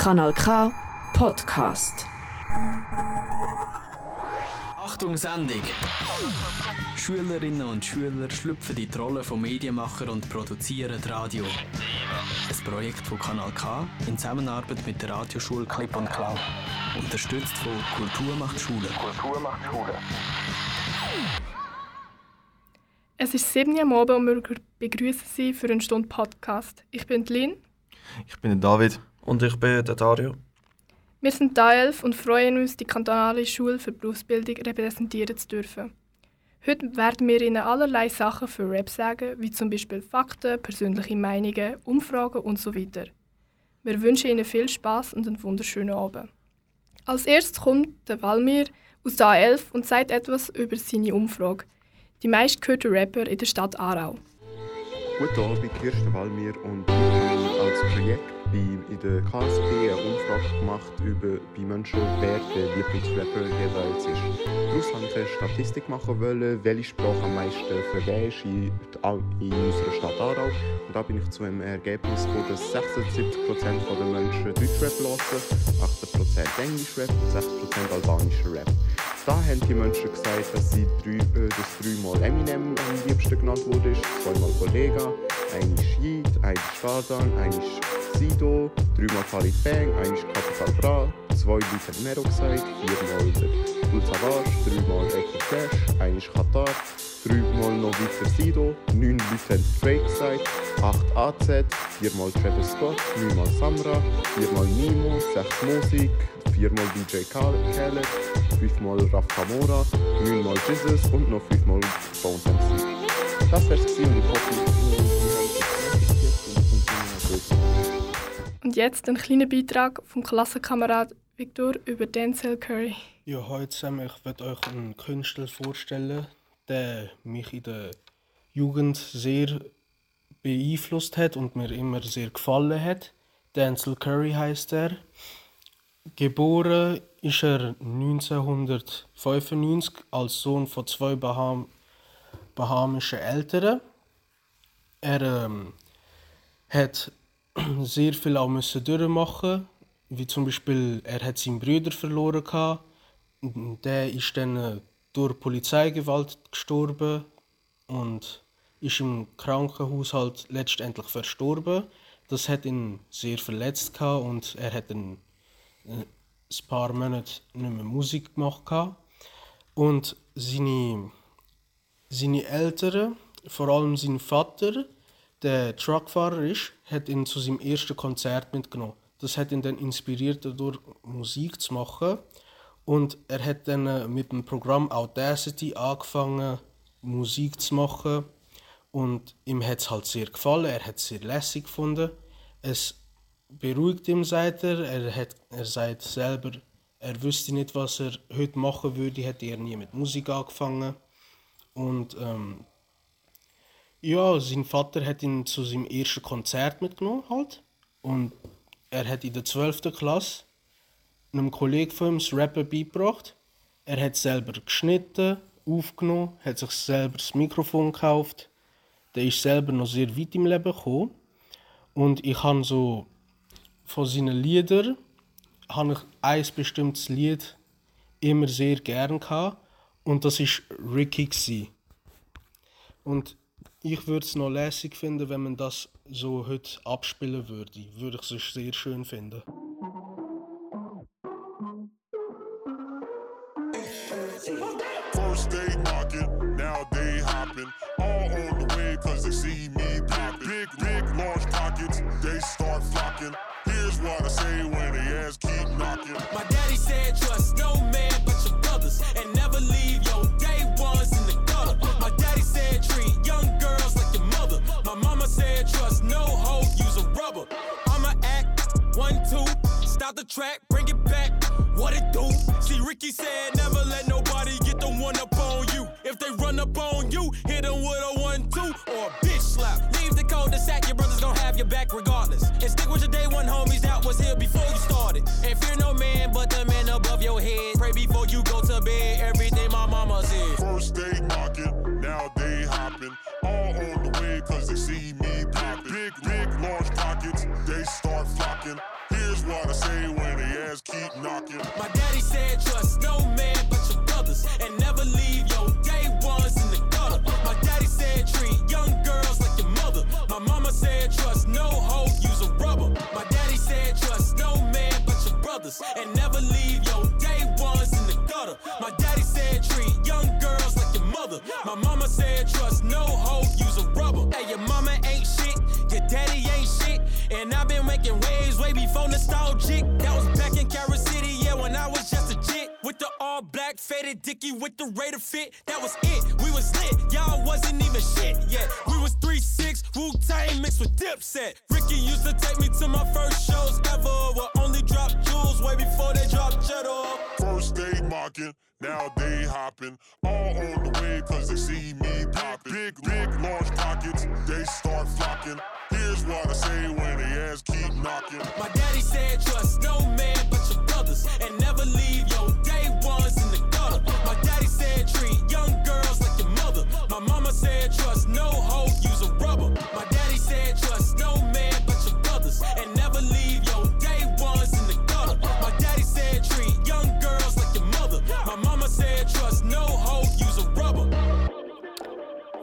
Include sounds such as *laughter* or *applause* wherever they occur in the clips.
Kanal K Podcast. Achtung Sendung! Schülerinnen und Schüler schlüpfen in die Rolle von Medienmacher und produzieren Radio. Ein Projekt von Kanal K in Zusammenarbeit mit der Radioschule Clip und Klau. Unterstützt von Kultur macht Schule. Kultur macht Schule. Es ist 7 Uhr am Abend und wir begrüßen Sie für eine Stunde Podcast. Ich bin Lynn. Ich bin der David. Und ich bin der Dario. Wir sind DAELF und freuen uns, die kantonale Schule für Berufsbildung repräsentieren zu dürfen. Heute werden wir Ihnen allerlei Sachen für Rap sagen, wie zum Beispiel Fakten, persönliche Meinungen, Umfragen und so weiter. Wir wünschen Ihnen viel Spaß und einen wunderschönen Abend. Als erstes kommt der Walmir aus der A11 und sagt etwas über seine Umfrage. Die meistgehörte Rapper in der Stadt Aarau. Guten Abend, Kirsten Walmir und als Projekt bei, in der KSP eine Umfrage gemacht über bei Menschen, wer der Lieblingsrapper jeweils ist. Daraus haben wir eine Statistik machen wollen, welche Sprache am meisten vergeben ist in, in unserer Stadt Aarau. Und da bin ich zu einem Ergebnis gekommen, dass 76% der Menschen Deutschrap hören, 8% Englischrap und 6% albanischer Rap. Da haben die Menschen gesagt, dass sie drei, äh, dass dreimal Eminem am liebsten genannt wurde, zweimal Kollega, einmal Yeet, einmal Stardon, einmal Sido, dreimal Farid Bang, einmal Capital Bra, zwei Leute haben Mero gesagt, viermal Cool Savage, dreimal Echo Cash, einmal Qatar, dreimal noch weiter Sido, neun Drake gesagt, acht AZ, viermal Travis Scott, neunmal Samra, viermal Nemo, sechs Musik, viermal DJ Khaled, fünfmal Raf Kamora, neunmal Jesus und noch fünfmal Bones MC. Das wär's gewesen und ich hoffe, Und jetzt ein kleiner Beitrag vom Klassenkamerad Victor über Denzel Curry. Ja, heute zusammen, ich werde euch einen Künstler vorstellen, der mich in der Jugend sehr beeinflusst hat und mir immer sehr gefallen hat. Denzel Curry heißt er. Geboren ist er 1995 als Sohn von zwei Baham bahamischen Eltern. Er ähm, hat *clears throat* sehr viel auch müssen durchmachen, wie zum Beispiel er hat seinen Bruder verloren gehabt. Der ist dann äh, durch Polizeigewalt gestorben und ist im Krankenhaus halt letztendlich verstorben. Das hat ihn sehr verletzt gehabt und er hat dann äh, ein paar Monate nicht mehr Musik gemacht gehabt. Und seine, seine Eltern, vor allem sein Vater, der Truckfahrer ist, hat ihn zu seinem ersten Konzert mitgenommen. Das hat ihn dann inspiriert, dadurch Musik zu machen. Und er hat dann äh, mit dem Programm Audacity angefangen, Musik zu machen. Und ihm hat es halt sehr gefallen, er hat es sehr lässig gefunden. Es beruhigt ihn, sagt er. Er, hat, er sagt selber, er wüsste nicht, was er heute machen würde, hätte er nie mit Musik angefangen. Und ähm, ja, sein Vater hat ihn zu seinem ersten Konzert mitgenommen halt. Und er hat in der 12. Klasse einem Kollegen von ihm das Rapper beigebracht. Er hat selber geschnitten, aufgenommen, hat sich selber das Mikrofon gekauft. Der ist selber noch sehr weit im Leben gekommen. Und ich habe so von seinen Liedern habe ich ein bestimmtes Lied immer sehr gern gehabt. Und das ist Ricky. Und ich würde es noch lässig finden, wenn man das so heute abspielen würde. Würde ich es sehr schön finden. First they knocking, now they hopping. All on the way cause they see me popping. Big, big, large pockets, they start flocking. Here's what I say when they ass keep knocking. My the track, bring it back. What it do? See, Ricky said never let nobody get the one up on you. If they run up on you, hit them with a one, two, or a bitch slap. Leave the code to sack, your brothers gon' have your back regardless. And stick with your day one homies that was here before you started. And fear no man but the man above your head. Waves way before nostalgic. That was back in Carol City, yeah, when I was just a chick. With the all black faded dicky with the Raider fit. That was it. We was lit. Y'all wasn't even shit yet. We was 3-6, Wu Tang mixed with Dipset. Ricky used to take me to my first shows ever. Will only drop jewels way before they dropped cheddar. First they mocking, now they hopping. All on the way cause they see me popping. Big, big, large pockets, they start flocking. Here's what I say when they ass keep knocking. My daddy said trust no man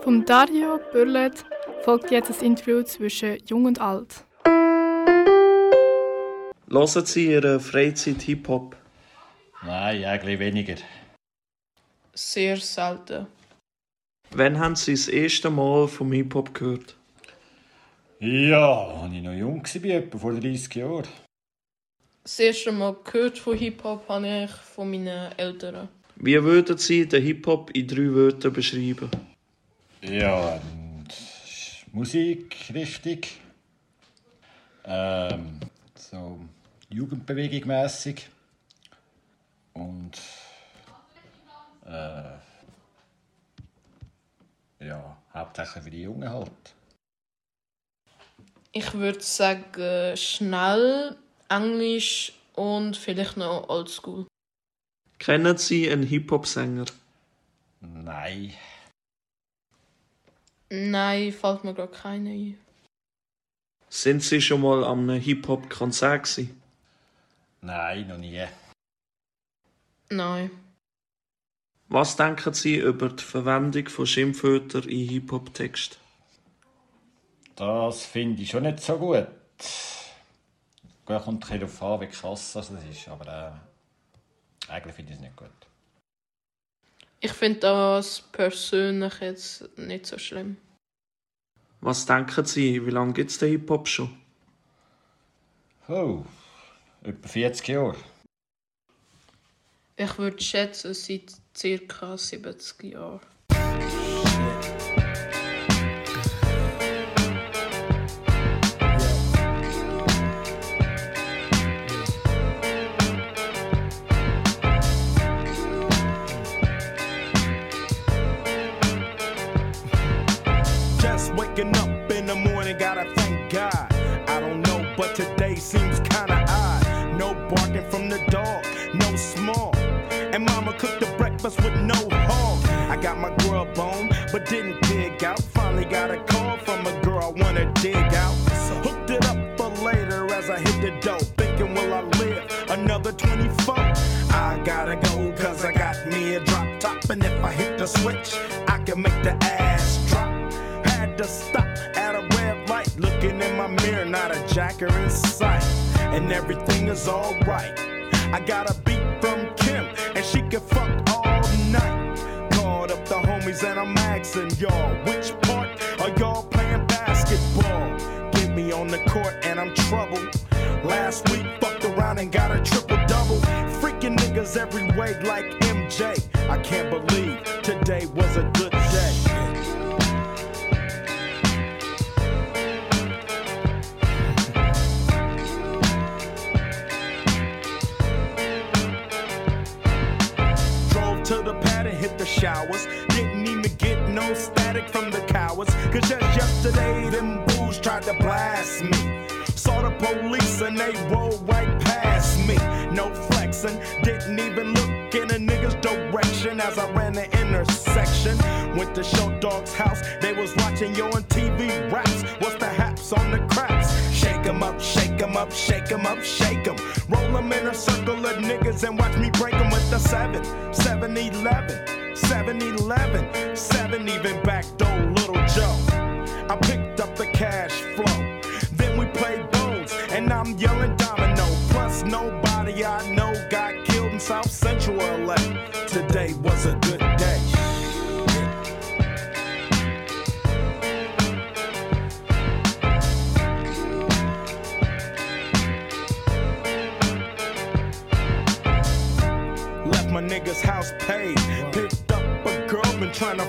Vom Dario Bürlet folgt jetzt ein Interview zwischen Jung und Alt. Hören Sie Ihre Freizeit Hip-Hop? Nein, eigentlich weniger. Sehr selten. Wann haben Sie das erste Mal vom Hip-Hop gehört? Ja, als ich noch jung war, etwa vor 30 Jahren. Das erste Mal gehört von Hip-Hop habe ich von meinen Eltern. Wie würden Sie den Hip-Hop in drei Wörtern beschreiben? Ja, und Musik, richtig. Ähm, so Jugendbewegung mässig. Und äh, ja, hauptsächlich für die Jungen halt. Ich würde sagen schnell, Englisch und vielleicht noch Oldschool. Kennen Sie einen Hip-Hop-Sänger? Nein. Nein, fällt mir gerade keiner ein. Sind Sie schon mal am einem Hip-Hop-Konzert gewesen? Nein, noch nie. Nein. Was denken Sie über die Verwendung von Schimpfwörtern in Hip-Hop-Text? Das finde ich schon nicht so gut. Gut, kommt ein bisschen darauf an, wie krass das ist, aber äh, eigentlich finde ich es nicht gut. Ich finde das persönlich jetzt nicht so schlimm. Was denken Sie, wie lange gibt es den Hip-Hop schon? Oh, etwa 40 Jahre. Ich würde schätzen, seit ca. 70 Jahren. Switch, I can make the ass drop. Had to stop at a red light, looking in my mirror, not a jacker in sight. And everything is alright. I got a beat from Kim, and she can fuck all night. Called up the homies, and I'm asking y'all, which part are y'all playing basketball? Get me on the court, and I'm troubled. Last week, fucked around and got a triple double. Freaking niggas every way like MJ. I can't believe today was a good day. Drove to the pad and hit the showers. Didn't even get no static from the cowards. Cause just yesterday, them bulls tried to blast me. Saw the police and they rolled right past me. No flexing, didn't even look in a nigga's direction as I ran the intersection. Went to Show Dog's house, they was watching you on TV raps. What's the haps on the craps? Shake 'em up, shake 'em up, shake 'em up, shake 'em. Roll 'em in a circle of niggas and watch me break 'em with the 7, 7 11, 7 11, 7 even back door, little Joe. I picked up the cash flow.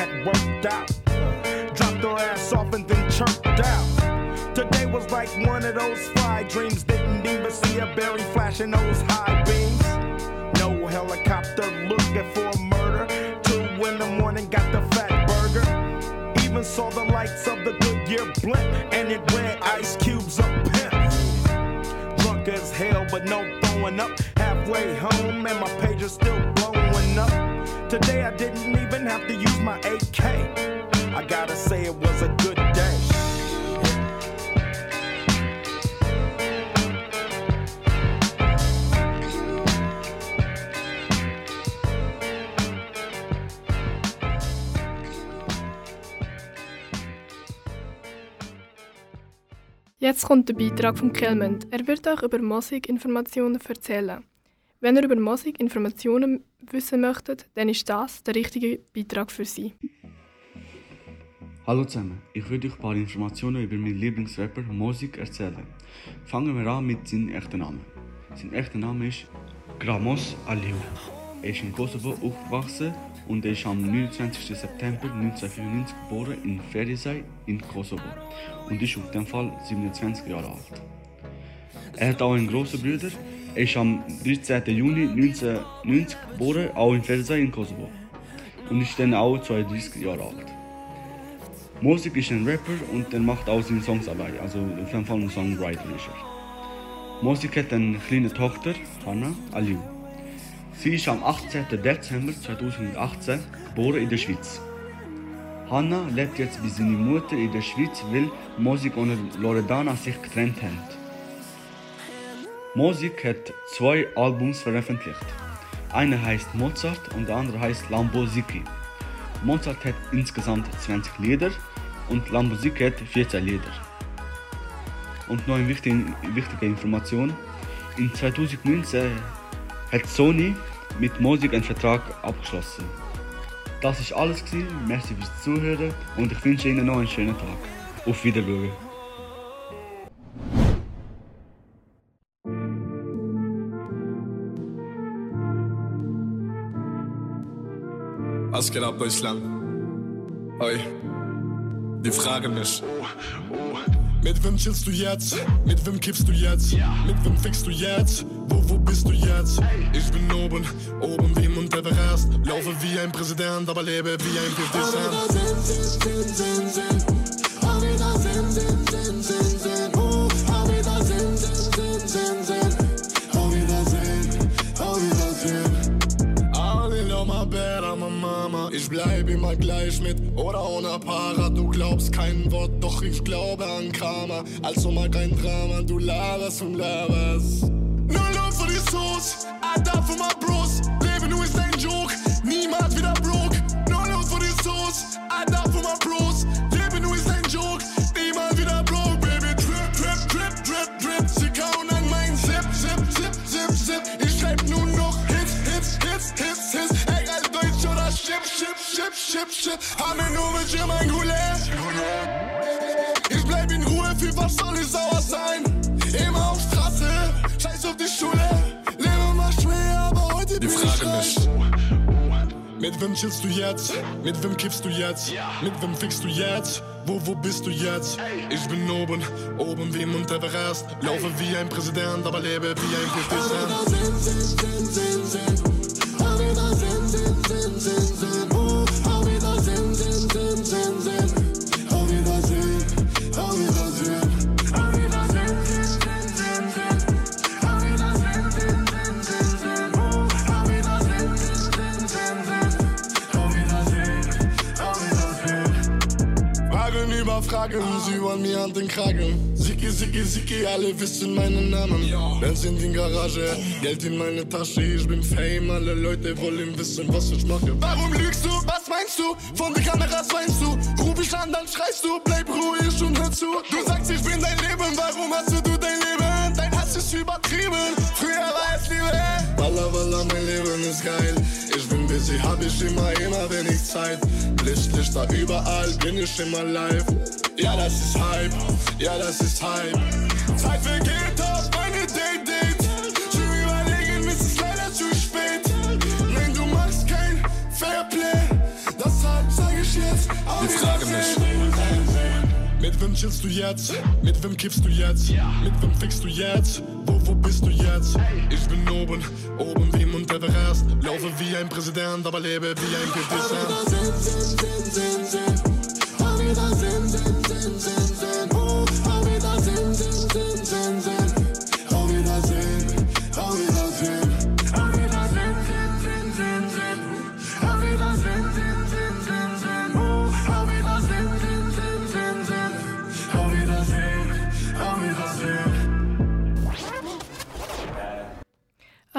had worked out. Dropped her ass off and then chirped out. Today was like one of those fly dreams. Didn't even see a berry flashing those high beams. No helicopter looking for murder. Two in the morning, got the fat burger. Even saw the lights of the Goodyear blimp, and it read Ice Cube's a pimp. Drunk as hell, but no throwing up. Halfway home, and my page is still blowing up. Today I didn't even have to use my AK. I gotta say it was a good day. Jetzt kommt der Beitrag von Kelmend. Er wird euch über Musikinformationen erzählen. Wenn ihr über Musikinformationen wissen möchtet, dann ist das der richtige Beitrag für Sie. Hallo zusammen, ich würde euch ein paar Informationen über meinen Lieblingsrapper Mosik erzählen. Fangen wir an mit seinem echten Namen. Sein echter Name ist Gramos Aliou. Er ist in Kosovo aufgewachsen und er ist am 29. September 1995 geboren in Ferisaj in Kosovo und ist auf dem Fall 27 Jahre alt. Er hat auch einen grossen Bruder. Er ist am 13. Juni 1990 geboren, auch in Ferisaj in Kosovo und ist dann auch 32 Jahre alt. Musik ist ein Rapper und er macht auch seine Songs allein, also auf jeden Fall ein Songwriter ist er. Musik hat eine kleine Tochter, Hanna Aliou. Sie ist am 18. Dezember 2018 geboren in der Schweiz. Hanna lebt jetzt bei seiner Mutter in der Schweiz, weil Musik und Loredana sich getrennt haben. Musik hat zwei Albums veröffentlicht. Einer heißt Mozart und der andere heißt Lambosiki. Mozart hat insgesamt 20 Lieder und Lambosiki hat 14 Lieder. Und noch eine wichtige, wichtige Information. In 2019 hat Sony mit Musik einen Vertrag abgeschlossen. Das ist alles gewesen. Merci fürs Zuhören und ich wünsche Ihnen noch einen schönen Tag. Auf Wiedersehen. Was geht ab, Deutschland? Oi, die fragen mich. Mit wem chillst du jetzt? Mit wem kippst du jetzt? Mit wem fickst du jetzt? Wo, wo bist du jetzt? Ich bin oben, oben wie Mount Everest. Laufe wie ein Präsident, aber lebe wie ein 50 Cent. Immer gleich mit oder ohne Para. Du glaubst kein Wort, doch ich glaube an Karma. Also mal kein Drama, du laberst und laberst. No love for die Sauce, I die for my bros. Haben nur mit dir mein Goulet. Ich bleib in Ruhe, für was soll ich sauer sein? Immer auf Straße, scheiß auf die Schule. Lebe mal schwer, aber heute Die bin fragen ich. Mit wem chillst du jetzt? Mit wem kippst du jetzt? Mit wem fickst du jetzt? Wo, wo bist du jetzt? Ich bin oben, oben wie Mount Everest. Laufe wie ein Präsident, aber lebe wie ein 50 Cent. Fragen über Fragen, sie wollen mir an den Kragen. Siki, Siki, Siki, alle wissen meinen Namen. Benz in die Garage, Geld in meine Tasche, ich bin Fame. Alle Leute wollen wissen, was ich mache. Warum lügst du? Was meinst du? Von den Kameras weinst du? Ruf ich an, dann schreist du, bleib ruhig und hör zu. Du sagst, ich bin dein Leben, warum hast du dein Leben? Ist übertrieben, früher war es Liebe. Walla, walla, mein Leben ist geil. Ich bin busy, hab ich immer, immer wenig Zeit. Licht, Lichter überall, bin ich immer live. Ja, das ist Hype, ja, das ist Hype. Zeit vergeht auf meine Date-Date. Schon überlegen, es ist leider zu spät. Nein, du machst kein Fairplay. Deshalb sag ich jetzt, auf Die Frage Wiedersehen. Mit wem chillst du jetzt? Mit wem kiffst du jetzt? Mit wem fickst du jetzt? Wo, wo bist du jetzt? Ich bin oben, oben wie Mount Everest. Laufe wie ein Präsident, aber lebe wie ein Präsident.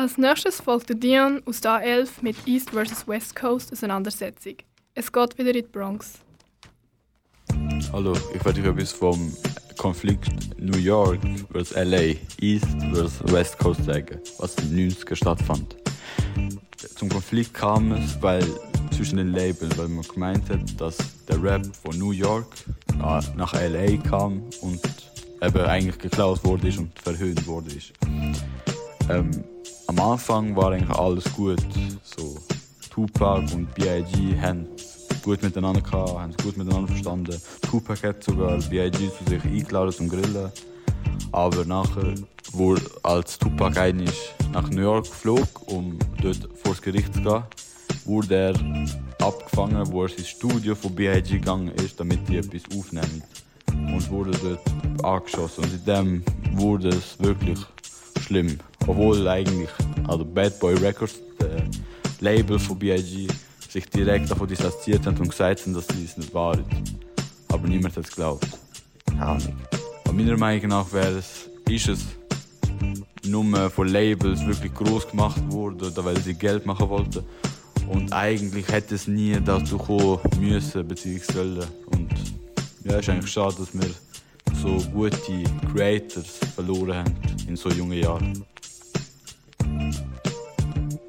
Als nächstes folgte Dion aus der A11 mit East vs. West Coast Auseinandersetzung. Es geht wieder in die Bronx. Hallo, ich werde euch etwas vom Konflikt New York vs. LA, East vs. West Coast sagen, was in den 90er stattfand. Zum Konflikt kam es, weil zwischen den Labels, weil man gemeint hat, dass der Rap von New York äh, nach LA kam und eben eigentlich geklaut wurde und verhöhnt wurde. Ähm, am Anfang war eigentlich alles gut. So, Tupac und B.I.G. haben gut miteinander gehabt, haben es gut miteinander verstanden. Tupac hat sogar B.I.G. zu sich eingeladen zum Grillen. Aber nachher, wo als Tupac eigentlich nach New York flog, um dort vor das Gericht zu gehen, wurde er abgefangen, wo er ins Studio von B.I.G. gegangen ist, damit die etwas aufnehmen. Und wurde dort angeschossen. Und seitdem wurde es wirklich schlimm. Obwohl eigentlich, also Bad Boy Records, der Label von B.I.G., sich direkt davon distanziert haben und gesagt haben, dass dies nicht wahr ist. Aber niemand hat es geglaubt. Ahnung. Aber meiner Meinung nach wäre es, ist es nur von Labels wirklich groß gemacht worden, weil sie Geld machen wollten. Und eigentlich hätte es nie dazu kommen müssen, sollen. Und ja, es ist eigentlich schade, dass wir so gute Creators verloren haben in so jungen Jahren.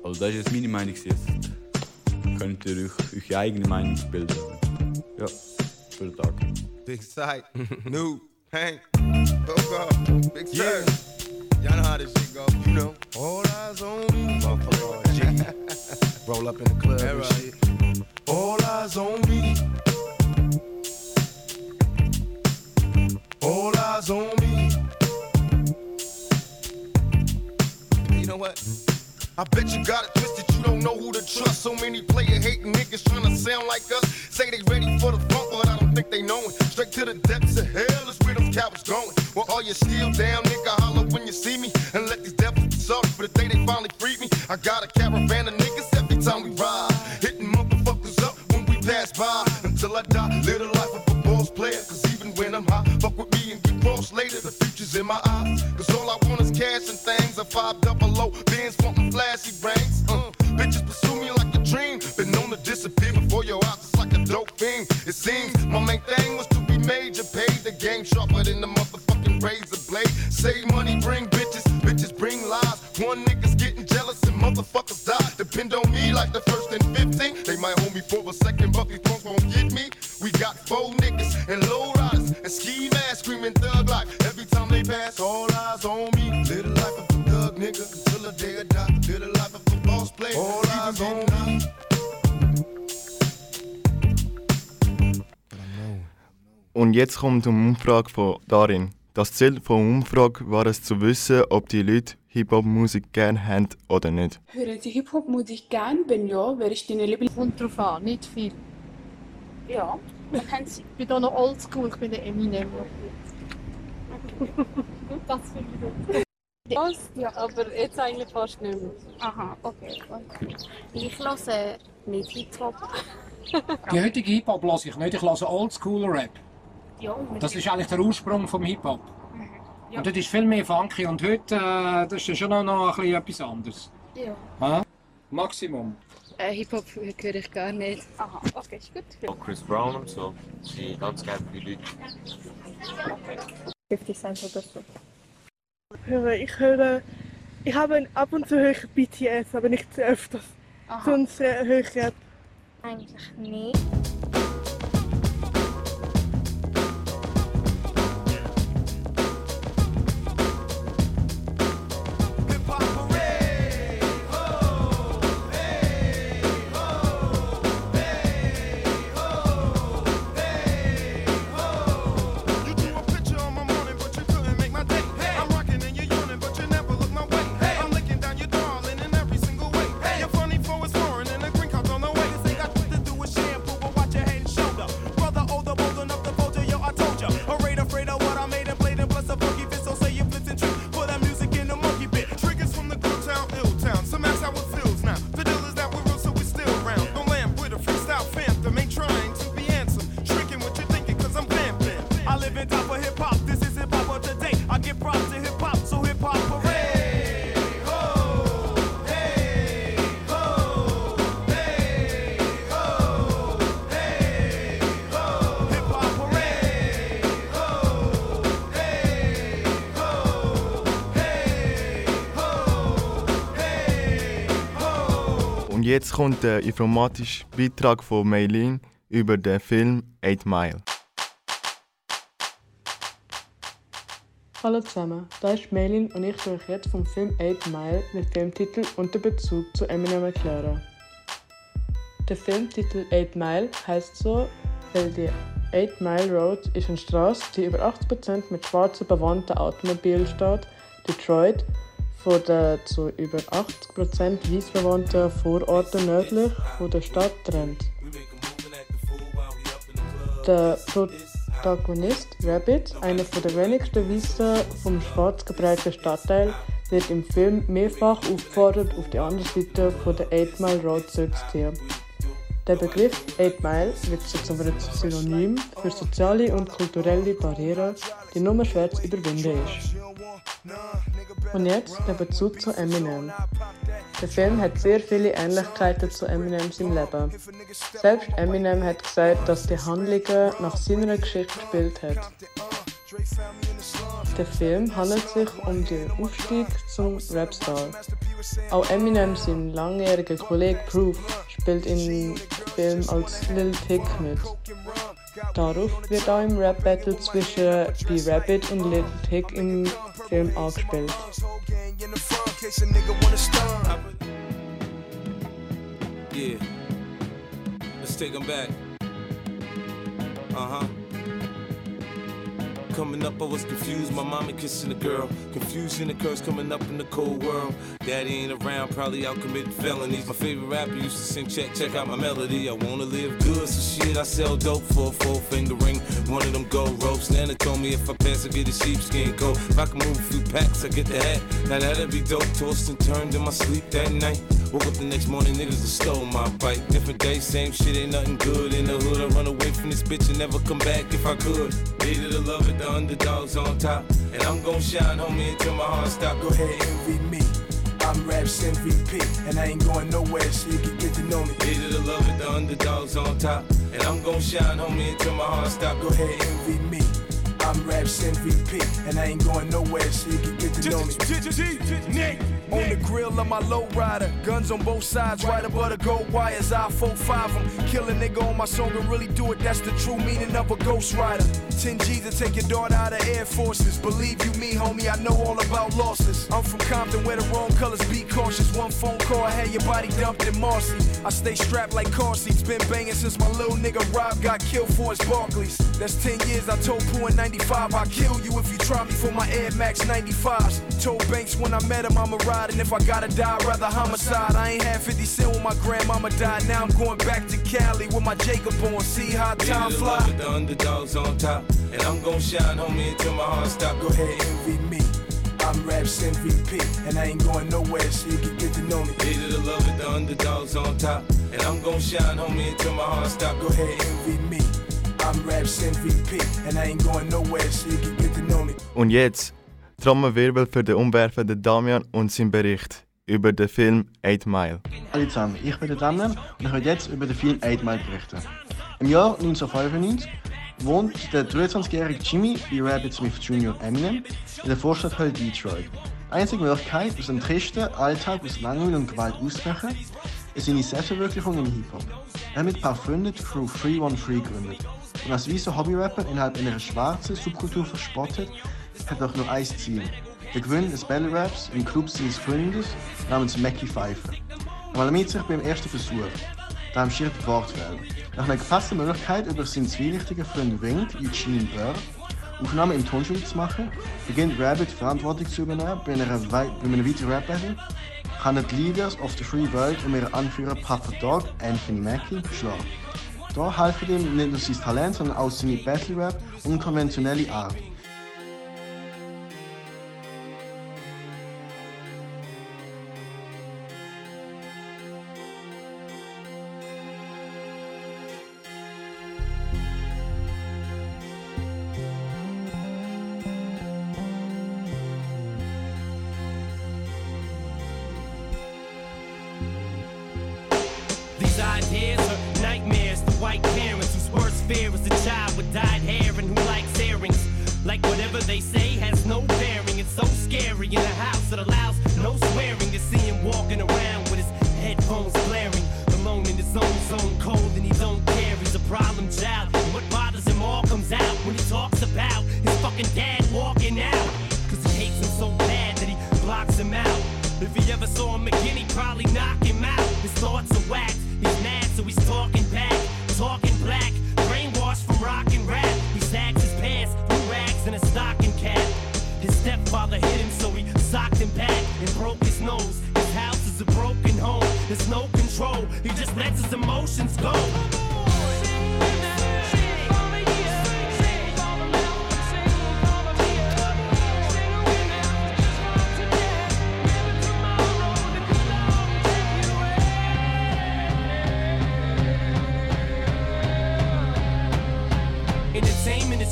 Also das ist jetzt meine Meinung jetzt. Könnt ihr euch eure eigene Meinung bilden. Ja, schönen Tag. Big sight, *laughs* new, Hank, Coco, Big Sir. Y'all know how this shit go, you know. All eyes on me, motherfucker. G. *laughs* Roll up in the club and shit. All eyes on me. All eyes on me. You know what? I bet you got it twisted, you don't know who to trust. So many player hating niggas trying to sound like us. Say they ready for the funk, but I don't think they know it. Straight to the depths of hell is where them cowards going. Well, all you still down, nigga, holler when you see me. And let these devils be sorry for the day they finally freed me. I got a caravan of niggas every time we ride. Hitting motherfuckers up when we pass by. Until I die, live cash and things. A five double low, bands wanting flashy brains. Uh, bitches pursue me like a dream. Been known to disappear before your eyes. It's like a dope thing. It seems my main thing was to be major. Paid the game sharper than the motherfucking razor blade. Save money, bring Und jetzt kommt die Umfrage von Darin. Das Ziel der Umfrage war es zu wissen, ob die Leute Hip-Hop-Musik gerne haben oder nicht. Hören Sie Hip-Hop-Musik gern? Wenn ja, wer ist deine Lieblings... Kommt drauf an, nicht viel. Ja. Sie? Ich bin da noch oldschool, ich bin der Eminem. *laughs* das finde ich gut. Was? Ja, aber jetzt eigentlich fast nicht mehr. Aha, okay. gut. Ich höre nicht Hip-Hop. *laughs* Die heutige Hip-Hop lasse ich nicht, ich lasse Oldschool-Rap. Ja, Das ist eigentlich der Ursprung vom Hip-Hop. Ja. Und das ist viel mehr funky und heute äh, das ist schon noch, noch ein bisschen etwas anderes. Ja. Ja? Maximum. Äh, Hip-Hop höre ich gar nicht. Aha, okay, ist gut. Auch Chris Brown und so. Die ganz gerne die Leute. 50 Cent oder so. höre. Ich höre, ich habe ab und zu höre ich BTS, aber nicht zu öfters. Aha. Sonst äh, höre ich Rap. Eigentlich nicht. Kommt der informatische Beitrag von Maylin über den Film 8 Mile. Hallo zusammen, da ist Melin und ich euch jetzt vom Film 8 Mile den Filmtitel und den Bezug zu Eminem erklären. Der Filmtitel 8 Mile heißt so, weil die 8 Mile Road ist eine Straße, die über 80% mit schwarzen bewandten Automobilen steht, Detroit, von den zu über 80% weiß bewandten Vororten nördlich von der Stadt trennt. Der Protagonist Rabbit, einer der wenigsten Weißen vom schwarz geprägten Stadtteil, wird im Film mehrfach aufgefordert, auf die andere Seite von der 8 Mile Road zurückzuziehen. Der Begriff 8 Mile wird so zu einem Synonym für soziale und kulturelle Barrieren, die nur schwer zu überwinden ist. Und jetzt der Bezug zu Eminem. Der Film hat sehr viele Ähnlichkeiten zu Eminems im Leben. Selbst Eminem hat gesagt, dass die Handlungen nach seiner Geschichte gespielt hat. Der Film handelt sich um den Aufstieg zum Rapstar. Auch Eminem, sein langjähriger Kollege Proof, spielt im Film als Lil Tick mit. Darauf wird auch im Rap-Battle zwischen B-Rabbit und Lil Tick im Film angespielt. Yeah. Let's take them back. Uh huh. Coming up, I was confused. My mama kissing a girl. Confusion occurs coming up in the cold world. Daddy ain't around, probably out committing felonies. My favorite rapper used to sing, check, check out my melody. I wanna live good, so shit, I sell dope for a four finger ring. One of them gold ropes. Nana told me if I pass, I get a sheepskin coat. If I can move a few packs, I get the hat. Now that'd be dope. Tossed and turned in my sleep that night. Woke up the next morning, niggas stole my bike. Different day, same shit, ain't nothing good in the hood. I run away from this bitch and never come back if I could. Hated to love it, the underdogs on top. And I'm gon' shine, homie, until my heart stop. Go ahead, envy me. I'm Raps MVP, and I ain't going nowhere, so you can get to know me. Hated to love it, the underdogs on top. And I'm gon' shine, homie, until my heart stop. Go ahead, envy me. I'm Raps MVP, and I ain't going nowhere, so you can get to know me. On the grill of my low rider, guns on both sides, right above the gold wires. I 4-5 them, kill a nigga on my song and really do it. That's the true meaning of a ghost rider. 10 G's to take your daughter out of Air Forces. Believe you me, homie, I know all about losses. I'm from Compton where the wrong colors be cautious. One phone call, I had your body dumped in Marcy. I stay strapped like car seats, been banging since my little nigga Rob got killed for his Barclays. That's 10 years, I told Pooh in 95, I'll kill you if you try me for my Air Max 95s. Told Banks when I met him, I'ma ride, and if I gotta die, I'd rather homicide. I ain't had 50 cent when my grandmama died, now I'm going back to Cali with my Jacob on. See how time fly. the underdogs on top. And I'm gon' shine, homie, until my heart stop. Go ahead, envy me. I'm Raps MVP, and I ain't going nowhere, so you can get to know me. Hated to love it, the underdogs on top. And I'm gon' shine, homie, until my heart stop. Go ahead, envy me. I'm Raps MVP, and I ain't going nowhere, so you can get to know me. Und jetzt Trommelwirbel für den umwerfenden Damian und sein Bericht über den Film 8 Mile. Hallo zusammen, ich bin der Damian und ich werde jetzt über den Film 8 Mile berichten. Im Jahr 1995 wohnt der 23-jährige Jimmy bei Rabbit Smith Jr. Eminem in der Vorstadt Hölle Detroit. Einzige Möglichkeit, aus einem tristen Alltag aus Langweil und Gewalt auszubrechen, ist seine Selbstverwirklichung im Hip-Hop. Er hat mit ein paar Freunden die Crew 313 gegründet. Und als weißer Hobby-Rapper innerhalb einer schwarzen Subkultur verspottet, hat er auch nur ein Ziel. Der Gewinn des Battle Raps im Club seines Freundes namens Mackie Pfeiffer. Er alarmiert sich beim ersten Versuch, da ihm schier die Worte fehlen. Nach einer gefassten Möglichkeit, über seinen zwielichtigen Freund Wink, Eugene Burr, Aufnahmen im Tonstudio zu machen, beginnt Rabbit Verantwortung zu übernehmen bei, einer wei bei einem weiteren Rap-Battle, kann die Leaders of the Free World um ihren Anführer Papa Dog, Anthony Mackie, schlagen. Da helfen ihm nicht nur sein Talent, sondern auch seine Battle-Rap unkonventionelle Art.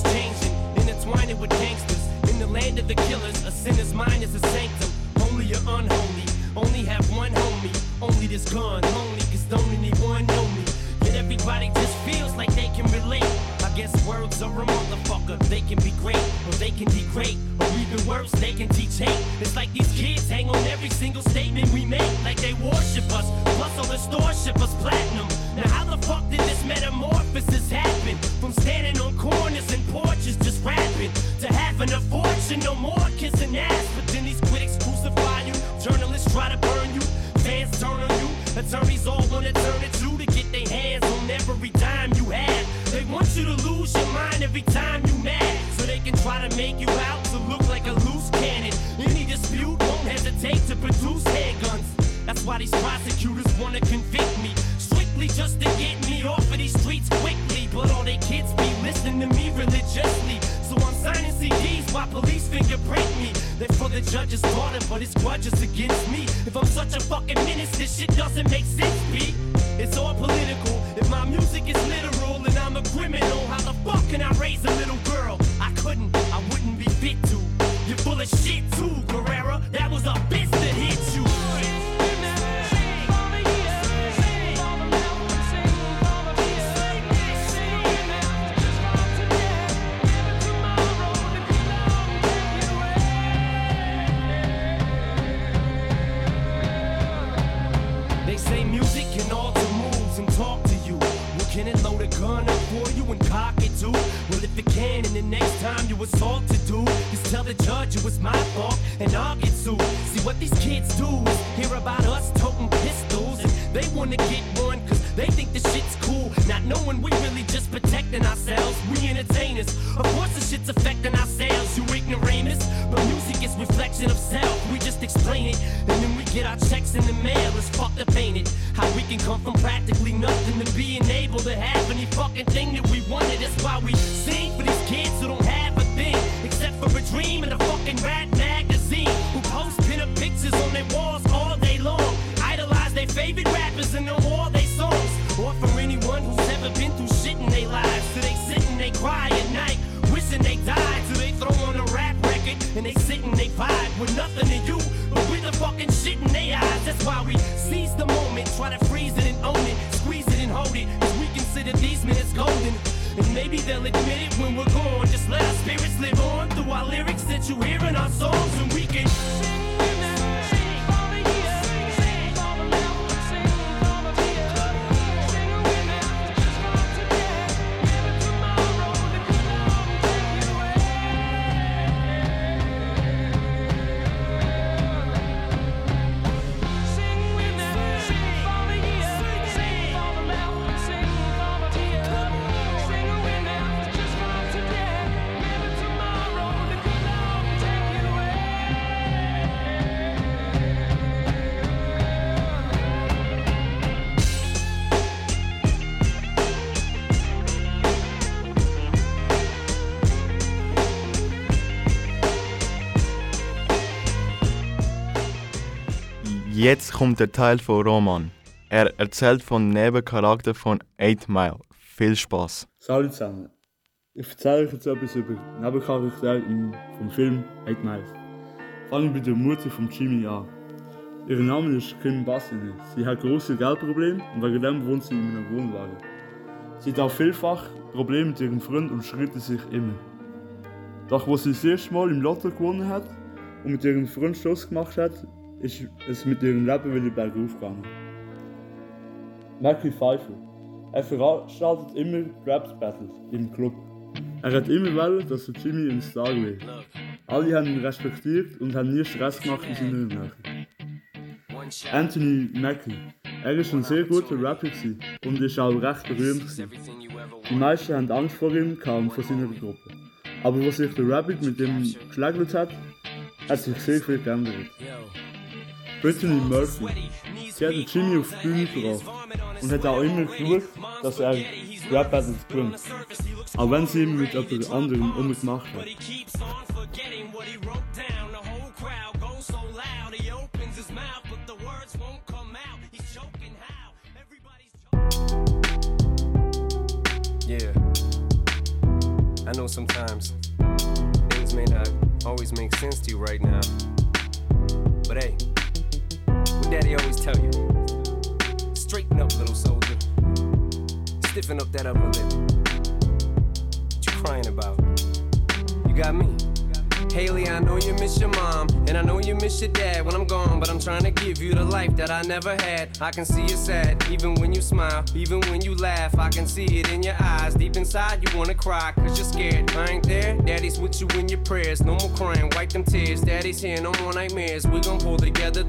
Is changing, intertwining with gangsters. In the land of the killers, a sinner's mind is a sanctum. Holy or unholy, only have one homie. Only this gun, only cause don't anyone know me. Yet everybody just feels like they can relate. I guess words are a motherfucker. They can be great, or they can degrade, or even worse, they can teach hate. It's like these kids hang on every single statement we make, like they worship us. Plus, all the stores ship us platinum. Now, how the fuck did this metamorphosis happen? From standing on corners and porches just rapping to having a fortune, no more kissing ass. But then these critics crucify you, journalists try to burn you, fans turn on you, attorneys all wanna turn it to to get their hands on every dime you have. They want you to lose your mind every time you mad, so they can try to make you out to look like a loose cannon. Any dispute won't hesitate to produce handguns. That's why these prosecutors wanna convict me. Strictly just to get me off of these streets quickly. But all they kids be listening to me religiously. So I'm signing CDs while police fingerprint me. They're for the judge's daughter, but it's grudges against me. If I'm such a fucking menace, this shit doesn't make sense, B. It's all political. If my music is literal and I'm a criminal, how the fuck can I raise a little girl? I couldn't, I wouldn't be fit to. You're full of shit It can, and the next time you assault to do, just tell the judge it was my fault and I'll get sued. See what these kids do is hear about us toting pistols and they wanna get one cause they think the shit's cool. Not knowing we really just protecting ourselves. We entertainers. Of course Jetzt kommt der Teil von Roman. Er erzählt von Nebencharakter von 8 Mile. Viel Spaß. Salut zusammen. Ich erzähle euch jetzt etwas über die Nebencharaktere im- vom Film 8 Miles. Fangen wir bei der Mutter von Jimmy an. Ihr Name ist Kim Bassine. Sie hat große Geldprobleme und wegen dem wohnt sie in einem Wohnwagen. Sie hat auch vielfach Probleme mit ihrem Freund und streitet sich immer. Doch als sie das erste Mal im Lotto gewonnen hat und mit ihrem Freund Schluss gemacht hat, ist es mit ihrem Leben wieder bergauf gegangen. Mackie Pfeiffer. Er veranstaltet immer Raps Battles im Club. Er hat immer wollen, dass der Jimmy ein Star wird. Alle haben ihn respektiert und haben nie Stress gemacht in seiner Nähe. Anthony Mackie. Er ist ein sehr guter Rapper und ist auch recht berühmt. Gewesen. Die meisten haben Angst vor ihm und vor seiner Gruppe. Aber was sich der Rabbit mit ihm geschlägelt hat, hat sich sehr viel geändert. Brittany Murphy. Sie hat den Jimmy auf Bühne gebracht und auch immer geschaut, dass er Rap Battles. Auch wenn sie mit jemand anderem umgemacht hat. Yeah. I know sometimes things may not always make sense to you right now. But hey, daddy always tell you? Straighten up, little soldier. Stiffen up that upper lip. What you crying about? You got me. Haley, I know you miss your mom, and I know you miss your dad when I'm gone, but I'm trying to give you the life that I never had. I can see you sad, even when you smile, even when you laugh. I can see it in your eyes. Deep inside, you wanna cry, cause you're scared. I ain't there, daddy's with you in your prayers. No more crying, wipe them tears. Daddy's here, no more nightmares. We gon' pull together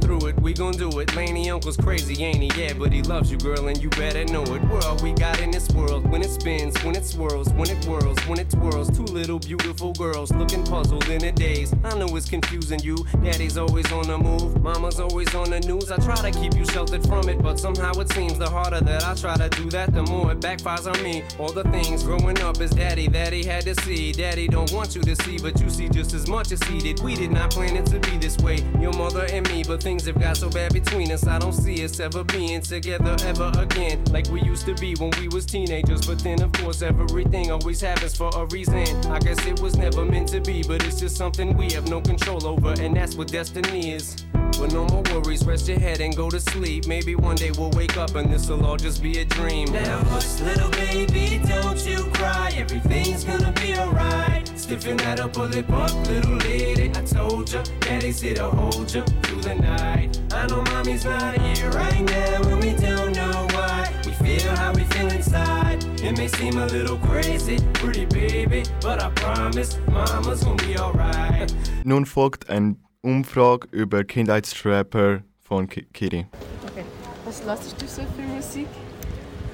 gon' do it. Laney uncle's crazy, ain't he? Yeah, but he loves you, girl, and you better know it. All we got in this world. When it spins, when it swirls, when it whirls, when it twirls. Two little beautiful girls looking puzzled in a daze. I know it's confusing you. Daddy's always on the move, mama's always on the news. I try to keep you sheltered from it, but somehow it seems the harder that I try to do that, the more it backfires on me. All the things growing up is daddy that he had to see. Daddy don't want you to see, but you see just as much as he did. We did not plan it to be this way, your mother and me, but things have got so bad between us. I don't see us ever being together ever again, like we used to be when we was teenagers. But then, of course, everything always happens for a reason. I guess it was never meant to be, but it's just something we have no control over, and that's what destiny is. But no more worries, rest your head and go to sleep. Maybe one day we'll wake up and this'll all just be a dream. Now, hush, little baby, don't you cry. Everything's gonna be alright. Stiffen that upper lip up, little lady. I told ya, daddy's here to hold ya through the night. I know mommy's not here right now, and we don't know why. We feel how we feel inside. It may seem a little crazy, pretty baby, but I promise mama's gonna be alright. Nun folgt eine Umfrage über Kindheitstrapper von Ki Kiri. Okay. Was hörst du so für Musik?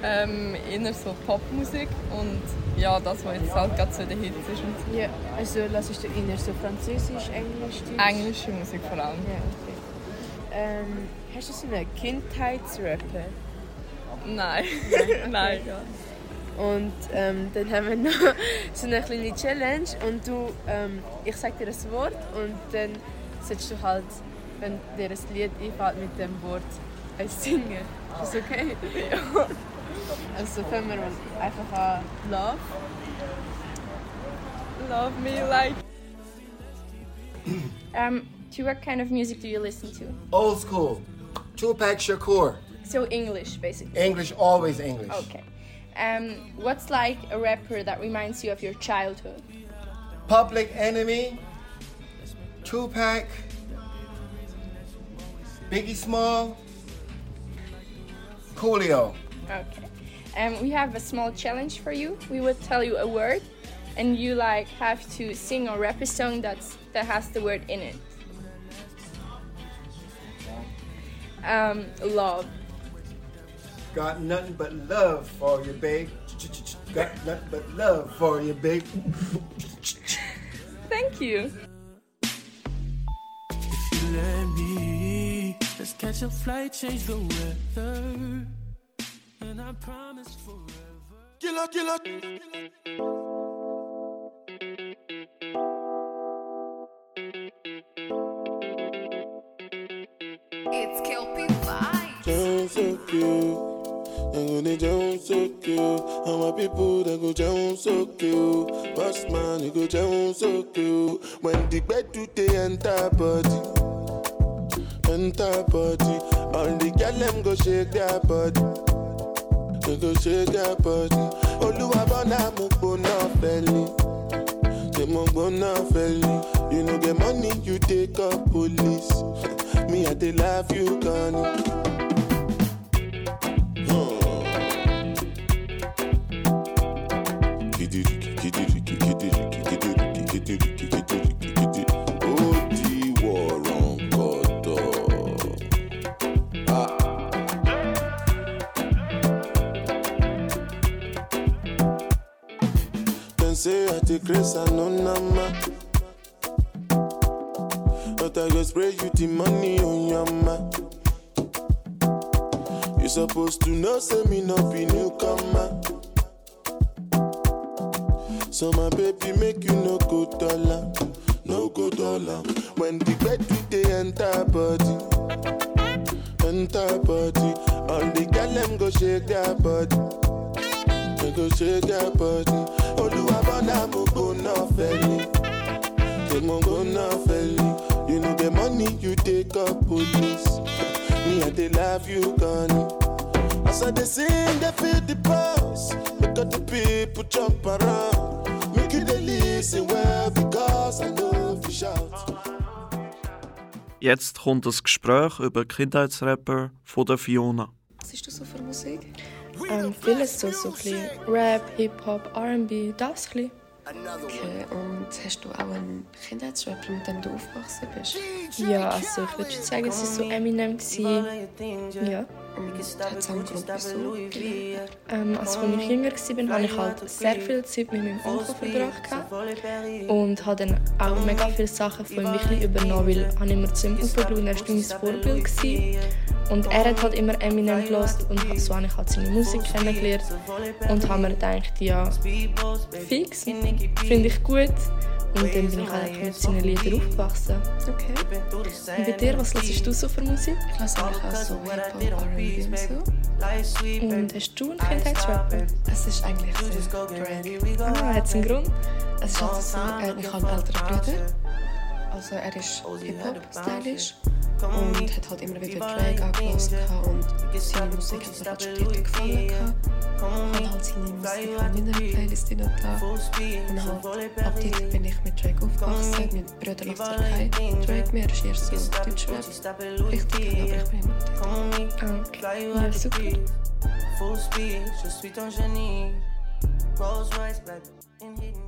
Ähm, eher so Popmusik und ja, das, was jetzt halt gerade so der Hit ist. Und Ja, also lass ich eher so Französisch, Englisch, Deutsch? Englische Musik vor allem. Ja, okay. Ähm, hast du so einen Kindheitsrapper? Nein. Nein, *laughs* Nein, okay. ja. Und ähm, dann haben wir noch *laughs* so eine kleine Challenge und du, ähm, ich sag dir ein Wort und dann sollst du halt, wenn dir ein Lied einfällt mit dem Wort, eins singen. Ist okay? Ja. Also fangen wir einfach an. Love. Love me like. *clears throat* Um, to what kind of music do you listen to? Old school. Tupac Shakur. So English, basically. English, always English. Okay. Um, what's like a rapper that reminds you of your childhood? Public Enemy. Tupac. Biggie Small. Coolio. Okay. Um, we have a small challenge for you. We will tell you a word, and you like have to sing or rap a song that's that has the word in it. Um, love. Got nothing but love for you, babe. Got nothing but love for you, babe. Thank you. If you let me, let's catch a flight, change the weather. And I promise forever. Killer, killer. It's Kelpie Vibes. Down so cute. They go they down so cute. How my people they go down so cute. Boss man they go down so cute. When the bed do they enter body, enter body. All the girl them go shake their body. They go shake their body. Oluwa bona mo gbona feli. Say mo gbona feli. You know get money you take up police. Me I dey love you gone. Take grace and no nama. But I go spray you the money on your ma. You supposed to know, say me not be newcomer. So my baby make you no go dollar, no go dollar. When the bed do they enter body, enter body. All the girl them go shake their body, they go shake their body. Oluwa bona mo no felly, they mo no felly. You know the money you take up police. Me and they love you gone. As I they sing, they feel the pulse. Make all the people jump around. Make you they listen well because I if you shout. Jetzt kommt das Gespräch über Kindheitsrapper von der Fiona. Was ist das so für Musik? Ähm, vieles so, so ein bisschen Rap, Hip-Hop, R&B, das ein. Okay, und hast du auch einen Kindheitsrapper, mit dem du aufgewachsen bist? Ja, also ich würde sagen, es war so Eminem. Gewesen. Ja. Und hat es auch einen Grund, wieso? Ähm, als ich jünger war, hatte ich halt sehr viel Zeit mit meinem Onkel verbracht. Und habe dann auch mega viele Sachen von ihm wirklich übernommen, weil ich habe immer zu ihm aufgeschaut und er war mein Vorbild. Gewesen. Und er hat halt immer Eminem gehört und so habe ich halt seine Musik kennengelernt. Und habe mir gedacht, ja, fix, finde ich gut. Und dann bin ich eigentlich mit seinen Liedern aufgewachsen. Okay. Und bei dir, was hörst du so für Musik? Ich lasse eigentlich auch so Hip-Hop, R&B und so. Und hast du einen Kindheitsrapper? Es ist eigentlich so Drake. Ah, hat es einen Grund? Es ist halt so, äh, ich habe einen älteren Bruder. Also er ist Hip-Hop-stylisch und hat halt immer wieder Drake angelassen und seine Musik hat mir halt dort gefallen. habe halt seine Musik in meiner Playlist drin da. Und halt, ab dort bin ich mit Drake aufgewachsen. Mein Bruder lässt zwar kein Drake mehr, ist eher so Deutschrap. Richtig, aber ich bin immer dort. Okay, ja super. Full speed, je suis ton génie. Rolls Royce, baby, in hidden.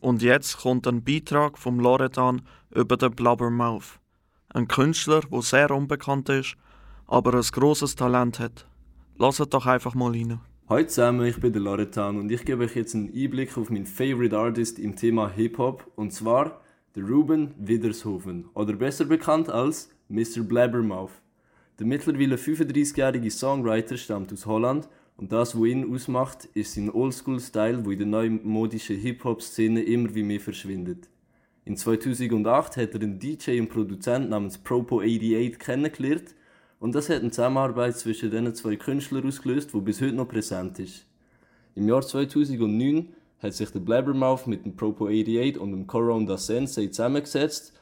Und jetzt kommt ein Beitrag vom Loredan über den Blubbermouth. Ein Künstler, der sehr unbekannt ist, aber ein grosses Talent hat. Lasst doch einfach mal rein. Hallo zusammen, ich bin der Loretan und ich gebe euch jetzt einen Einblick auf meinen Favorite Artist im Thema Hip-Hop und zwar der Ruben Widershoven oder besser bekannt als Mr. Blabbermouth. Der mittlerweile 35-jährige Songwriter stammt aus Holland und das, was ihn ausmacht, ist sein Oldschool-Style, wo in der neumodischen Hip-Hop-Szene immer wie mehr verschwindet. In 2008 hat er einen DJ und Produzent namens Propo88 kennengelernt und das hat eine Zusammenarbeit zwischen diesen zwei Künstlern ausgelöst, die bis heute noch präsent ist. Im Jahr 2009 hat sich der Blabbermouth mit dem Propo88 und dem Coron Sensei zusammengesetzt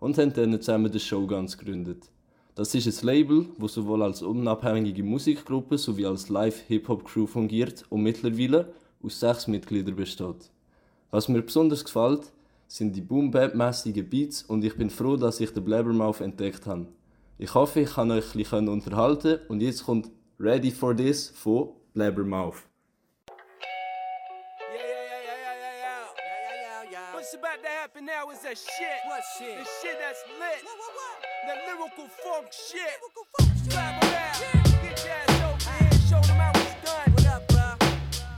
und haben dann zusammen den Showguns gegründet. Das ist ein Label, das sowohl als unabhängige Musikgruppe sowie als Live-Hip-Hop-Crew fungiert und mittlerweile aus sechs Mitgliedern besteht. Was mir besonders gefällt, sind die boom-bap-mässigen Beats und ich bin froh, dass ich den Blabbermouth entdeckt habe. Ich hoffe, ich kann euch ein bisschen unterhalten und jetzt kommt Ready for This von Blabbermouth. To happen now is that shit. What shit? The shit that's lit. That lyrical funk shit. Clap around. Get your ass over here. Show them how it's done. What up, bro?